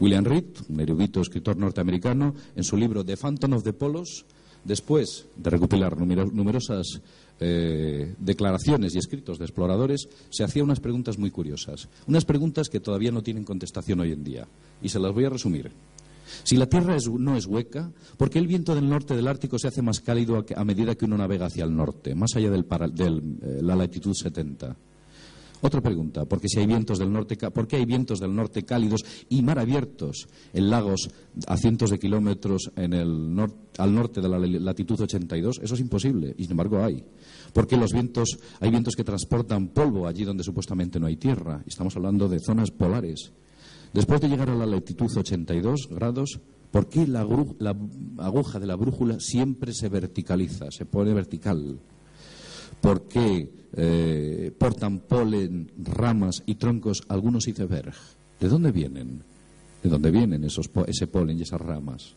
William Reed, un erudito escritor norteamericano, en su libro The Phantom of the Polos, después de recopilar numerosas eh, declaraciones y escritos de exploradores, se hacía unas preguntas muy curiosas. Unas preguntas que todavía no tienen contestación hoy en día. Y se las voy a resumir. Si la Tierra no es hueca, ¿por qué el viento del norte del Ártico se hace más cálido a, medida que uno navega hacia el norte, más allá de eh, la latitud 70? Otra pregunta, porque si hay vientos del norte, ¿por qué hay vientos del norte cálidos y mar abiertos en lagos a cientos de kilómetros al norte de la latitud 82? Eso es imposible, y sin embargo hay. Porque los vientos, hay vientos que transportan polvo allí donde supuestamente no hay tierra. Estamos hablando de zonas polares. Después de llegar a la latitud 82 grados, ¿por qué la aguja de la brújula siempre se verticaliza, se pone vertical? ¿Por qué eh, portan polen, ramas y troncos algunos iceberg? ¿De dónde vienen? ¿De dónde vienen esos, ese polen y esas ramas?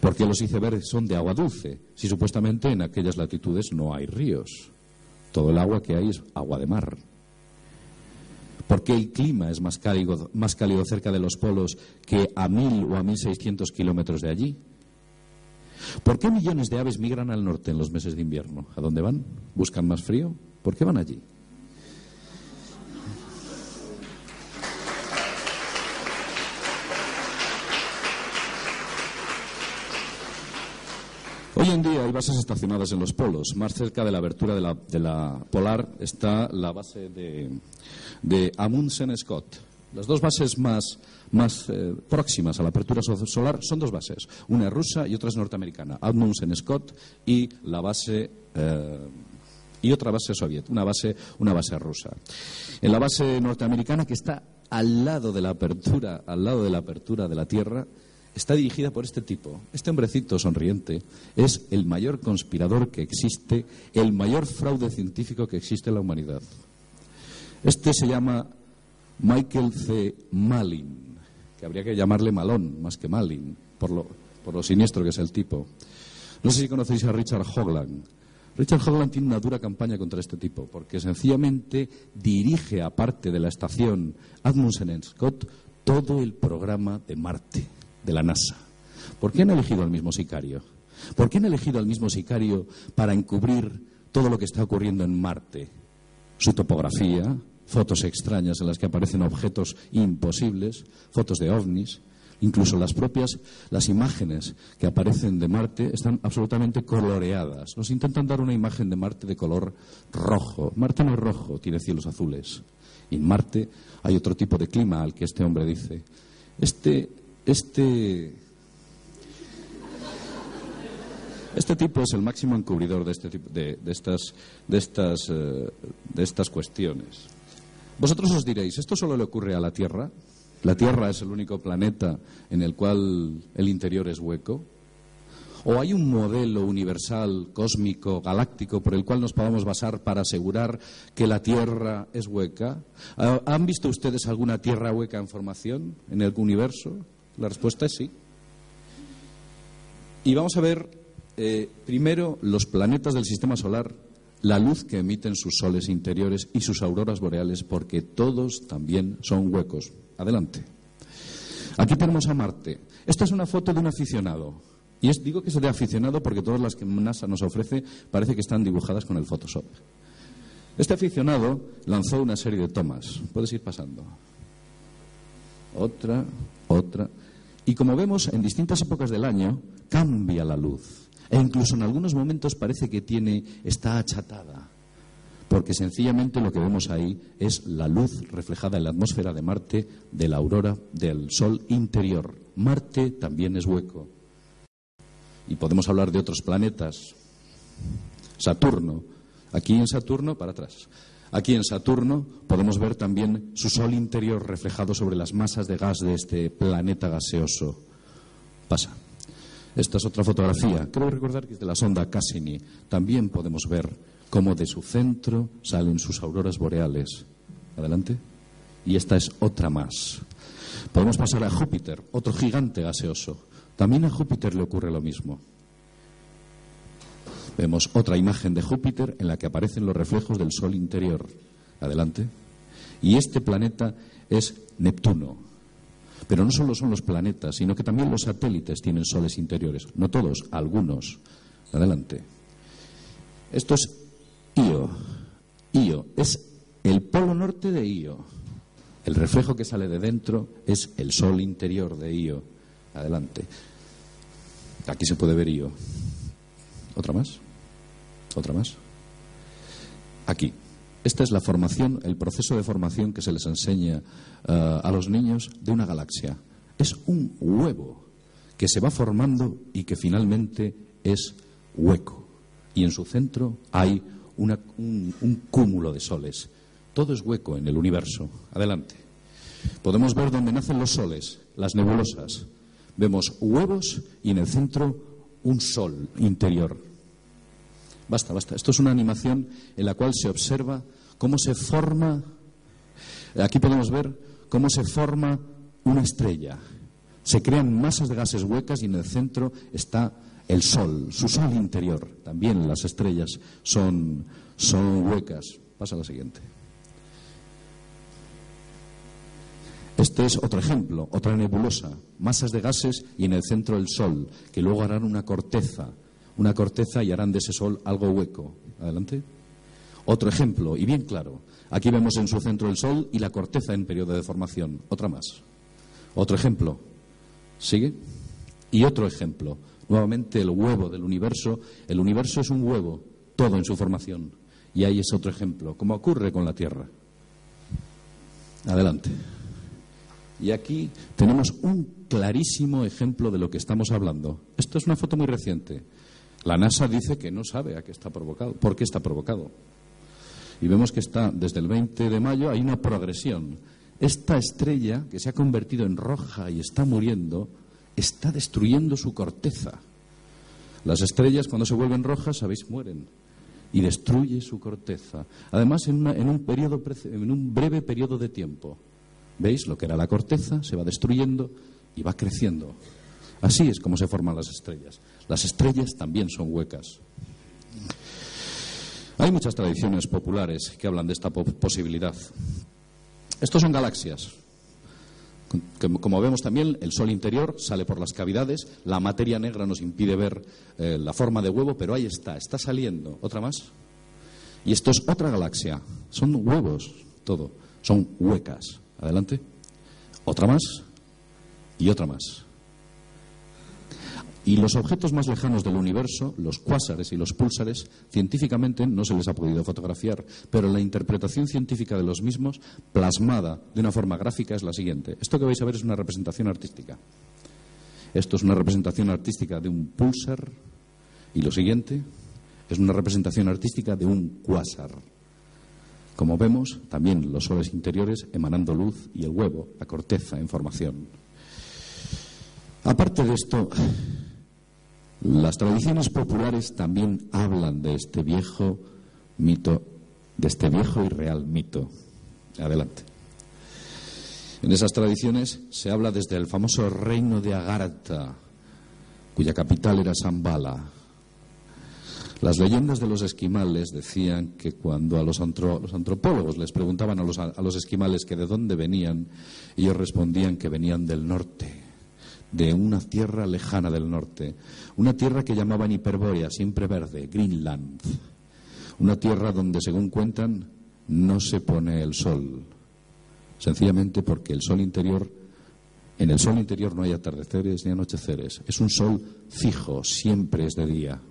Porque los icebergs son de agua dulce, si supuestamente en aquellas latitudes no hay ríos. Todo el agua que hay es agua de mar. ¿Por qué el clima es más cálido, más cálido cerca de los polos que a mil o a mil seiscientos kilómetros de allí? ¿Por qué millones de aves migran al norte en los meses de invierno? ¿A dónde van? ¿Buscan más frío? ¿Por qué van allí? Hoy en día hay bases estacionadas en los polos. Más cerca de la abertura de la, polar está la base de, de Amundsen Scott. Las dos bases más más eh, próximas a la apertura solar son dos bases. Una es rusa y otra es norteamericana. Amundsen Scott y la base. Eh, y otra base soviética, una base, una base rusa. En la base norteamericana, que está al lado de la apertura, al lado de la apertura de la Tierra, está dirigida por este tipo. Este hombrecito sonriente es el mayor conspirador que existe, el mayor fraude científico que existe en la humanidad. Este se llama Michael C. Malin habría que llamarle Malón más que Malin, por lo, por lo siniestro que es el tipo. No sé si conocéis a Richard Hogland. Richard Hogland tiene una dura campaña contra este tipo, porque sencillamente dirige, aparte de la estación Admundsen Scott, todo el programa de Marte, de la NASA. ¿Por qué han elegido al mismo sicario? ¿Por qué han elegido al mismo sicario para encubrir todo lo que está ocurriendo en Marte? Su topografía, fotos extrañas en las que aparecen objetos imposibles, fotos de ovnis, incluso las propias las imágenes que aparecen de Marte están absolutamente coloreadas. Nos intentan dar una imagen de Marte de color rojo. Marte no es rojo, tiene cielos azules. Y en Marte hay otro tipo de clima al que este hombre dice. Este, este, este tipo es el máximo encubridor de, este tipo, de, estas, de, estas, eh, de estas cuestiones. Vosotros os diréis, ¿esto solo le ocurre a la Tierra? ¿La Tierra es el único planeta en el cual el interior es hueco? ¿O hay un modelo universal, cósmico, galáctico, por el cual nos podamos basar para asegurar que la Tierra es hueca? ¿Han visto ustedes alguna Tierra hueca en formación en el universo? La respuesta es sí. Y vamos a ver eh, primero los planetas del sistema solar la luz que emiten sus soles interiores y sus auroras boreales, porque todos también son huecos. Adelante. Aquí tenemos a Marte. Esta es una foto de un aficionado. Y es, digo que es de aficionado porque todas las que NASA nos ofrece parece que están dibujadas con el Photoshop. Este aficionado lanzó una serie de tomas. Puedes ir pasando. Otra, otra. Y como vemos, en distintas épocas del año cambia la luz. E incluso en algunos momentos parece que tiene, está achatada. porque sencillamente lo que vemos ahí es la luz reflejada en la atmósfera de Marte de la aurora del Sol interior. Marte también es hueco. Y podemos hablar de otros planetas. Saturno. Aquí en Saturno, para atrás. Aquí en Saturno podemos ver también su Sol interior reflejado sobre las masas de gas de este planeta gaseoso. Pasa. Esta es otra fotografía. Creo recordar que es de la sonda Cassini. También podemos ver cómo de su centro salen sus auroras boreales. Adelante. Y esta es otra más. Podemos pasar a Júpiter, otro gigante gaseoso. También a Júpiter le ocurre lo mismo. Vemos otra imagen de Júpiter en la que aparecen los reflejos del Sol interior. Adelante. Y este planeta es Neptuno. Pero no solo son los planetas, sino que también los satélites tienen soles interiores. No todos, algunos. Adelante. Esto es Io. Io es el polo norte de Io. El reflejo que sale de dentro es el sol interior de Io. Adelante. Aquí se puede ver Io. ¿Otra más? ¿Otra más? Aquí. Esta es la formación, el proceso de formación que se les enseña eh, a los niños de una galaxia. Es un huevo que se va formando y que finalmente es hueco. Y en su centro hay un, un cúmulo de soles. Todo es hueco en el universo. Adelante. Podemos ver dónde nacen los soles, las nebulosas. Vemos huevos y en el centro un sol interior. Basta, basta. Esto es una animación en la cual se observa cómo se forma. Aquí podemos ver cómo se forma una estrella. Se crean masas de gases huecas y en el centro está el Sol, su Sol interior. También las estrellas son, son huecas. Pasa a la siguiente. Este es otro ejemplo, otra nebulosa, masas de gases y en el centro el Sol, que luego harán una corteza, una corteza y harán de ese Sol algo hueco. Adelante. Otro ejemplo, y bien claro. Aquí vemos en su centro el Sol y la corteza en periodo de formación. Otra más. Otro ejemplo. ¿Sigue? Y otro ejemplo. Nuevamente el huevo del universo. El universo es un huevo, todo en su formación. Y ahí es otro ejemplo, como ocurre con la Tierra. Adelante. Y aquí tenemos un clarísimo ejemplo de lo que estamos hablando. Esto es una foto muy reciente. La NASA dice que no sabe a qué está provocado, por qué está provocado. Y vemos que está desde el 20 de mayo hay una progresión. Esta estrella que se ha convertido en roja y está muriendo está destruyendo su corteza. Las estrellas cuando se vuelven rojas, sabéis, mueren y destruye su corteza. Además, en, en, un periodo, en un breve periodo de tiempo. ¿Veis? Lo que era la corteza se va destruyendo y va creciendo. Así es como se forman las estrellas. Las estrellas también son huecas. Hay muchas tradiciones populares que hablan de esta posibilidad. Estos son galaxias. Como vemos también, el Sol interior sale por las cavidades, la materia negra nos impide ver eh, la forma de huevo, pero ahí está, está saliendo. ¿Otra más? Y esto es otra galaxia. Son huevos, todo. Son huecas. Adelante. Otra más y otra más. Y los objetos más lejanos del universo, los cuásares y los púlsares, científicamente no se les ha podido fotografiar, pero la interpretación científica de los mismos, plasmada de una forma gráfica, es la siguiente. Esto que vais a ver es una representación artística. Esto es una representación artística de un púlsar y lo siguiente es una representación artística de un cuásar. Como vemos, también los soles interiores emanando luz y el huevo, la corteza en formación. Aparte de esto, las tradiciones populares también hablan de este viejo mito, de este viejo y real mito. Adelante. En esas tradiciones se habla desde el famoso reino de Agartha, cuya capital era Zambala. Las leyendas de los esquimales decían que cuando a los, antropólogos les preguntaban a los, a los esquimales que de dónde venían, ellos respondían que venían del norte de una tierra lejana del norte, una tierra que llamaban Hiperbórea, siempre verde, Greenland, una tierra donde, según cuentan, no se pone el sol, sencillamente porque el sol interior, en el sol interior no hay atardeceres ni anocheceres, es un sol fijo, siempre es de día.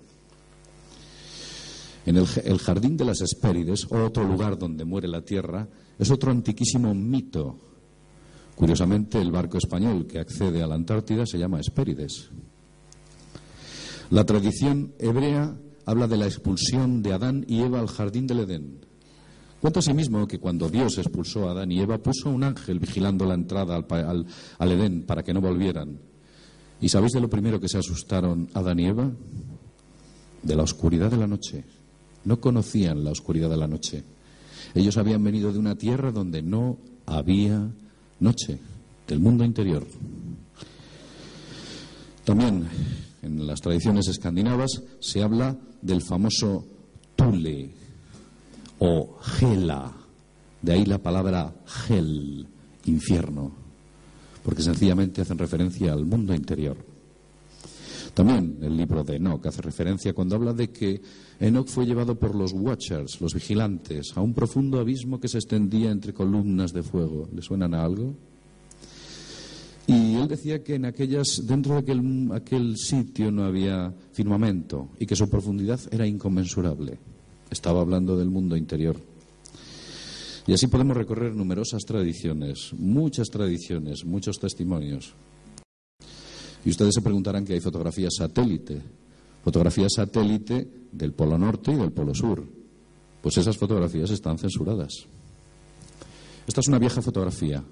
En el, jardín de las Hespérides, otro lugar donde muere la Tierra, es otro antiquísimo mito. Curiosamente, el barco español que accede a la Antártida se llama Hespérides. La tradición hebrea habla de la expulsión de Adán y Eva al jardín del Edén. Cuenta asimismo que cuando Dios expulsó a Adán y Eva puso un ángel vigilando la entrada al, al Edén para que no volvieran. ¿Y sabéis de lo primero que se asustaron Adán y Eva? De la oscuridad de la noche. No conocían la oscuridad de la noche. Ellos habían venido de una tierra donde no había noche, del mundo interior. También en las tradiciones escandinavas se habla del famoso Tule o Gela, de ahí la palabra Hel, infierno, porque sencillamente hacen referencia al mundo interior. También el libro de Enoch hace referencia cuando habla de que Enoch fue llevado por los Watchers, los vigilantes, a un profundo abismo que se extendía entre columnas de fuego. ¿Le suenan a algo? Y él decía que en aquellas, dentro de aquel, aquel sitio no había firmamento y que su profundidad era inconmensurable. Estaba hablando del mundo interior. Y así podemos recorrer numerosas tradiciones, muchas tradiciones, muchos testimonios. Y ustedes se preguntarán que hay fotografías satélite, fotografías satélite del Polo Norte y del Polo Sur. Pues esas fotografías están censuradas. Esta es una vieja fotografía.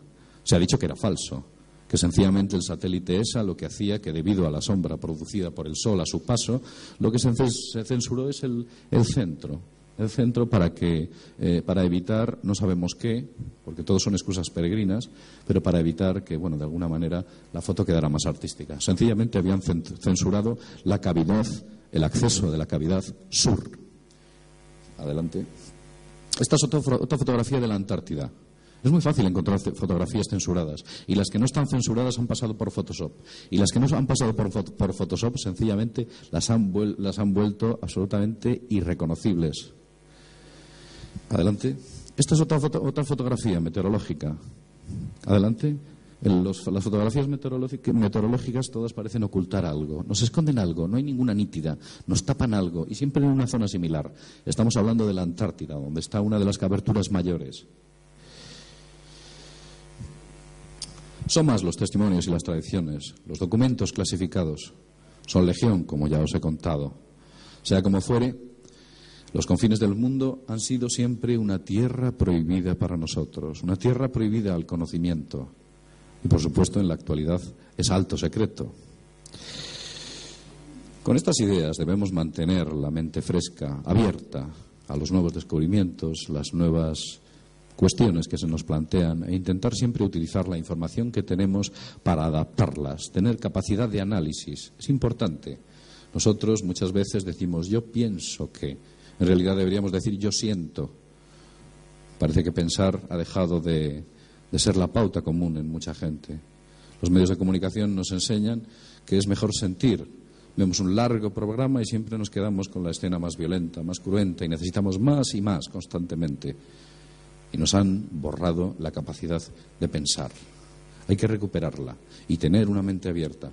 Se ha dicho que era falso, que sencillamente el satélite ESA lo que hacía que debido a la sombra producida por el Sol a su paso, lo que se censuró es el, centro, el centro para que eh, para evitar no sabemos qué porque todos son excusas peregrinas pero para evitar que bueno de alguna manera la foto quedara más artística. Sencillamente habían censurado la cavidad el acceso de la cavidad sur. Adelante. Esta es otra fotografía de la Antártida. Es muy fácil encontrar fotografías censuradas y las que no están censuradas han pasado por Photoshop y las que no han pasado por, Photoshop sencillamente las han, las han vuelto absolutamente irreconocibles. Adelante. Esta es otra, otra fotografía meteorológica. Adelante. las fotografías meteorológicas todas parecen ocultar algo, nos esconden algo, no hay ninguna nítida, nos tapan algo y siempre en una zona similar. Estamos hablando de la Antártida, donde está una de las coberturas mayores. Son más los testimonios y las tradiciones, los documentos clasificados. Son legión, como ya os he contado. Sea como fuere, los confines del mundo han sido siempre una tierra prohibida para nosotros, una tierra prohibida al conocimiento. Y por supuesto, en la actualidad es alto secreto. Con estas ideas debemos mantener la mente fresca, abierta a los nuevos descubrimientos, las nuevas cuestiones que se nos plantean e intentar siempre utilizar la información que tenemos para adaptarlas, tener capacidad de análisis. Es importante. Nosotros muchas veces decimos yo pienso que, en realidad deberíamos decir yo siento. Parece que pensar ha dejado de, ser la pauta común en mucha gente. Los medios de comunicación nos enseñan que es mejor sentir. Vemos un largo programa y siempre nos quedamos con la escena más violenta, más cruenta y necesitamos más y más constantemente y nos han borrado la capacidad de pensar. Hay que recuperarla y tener una mente abierta.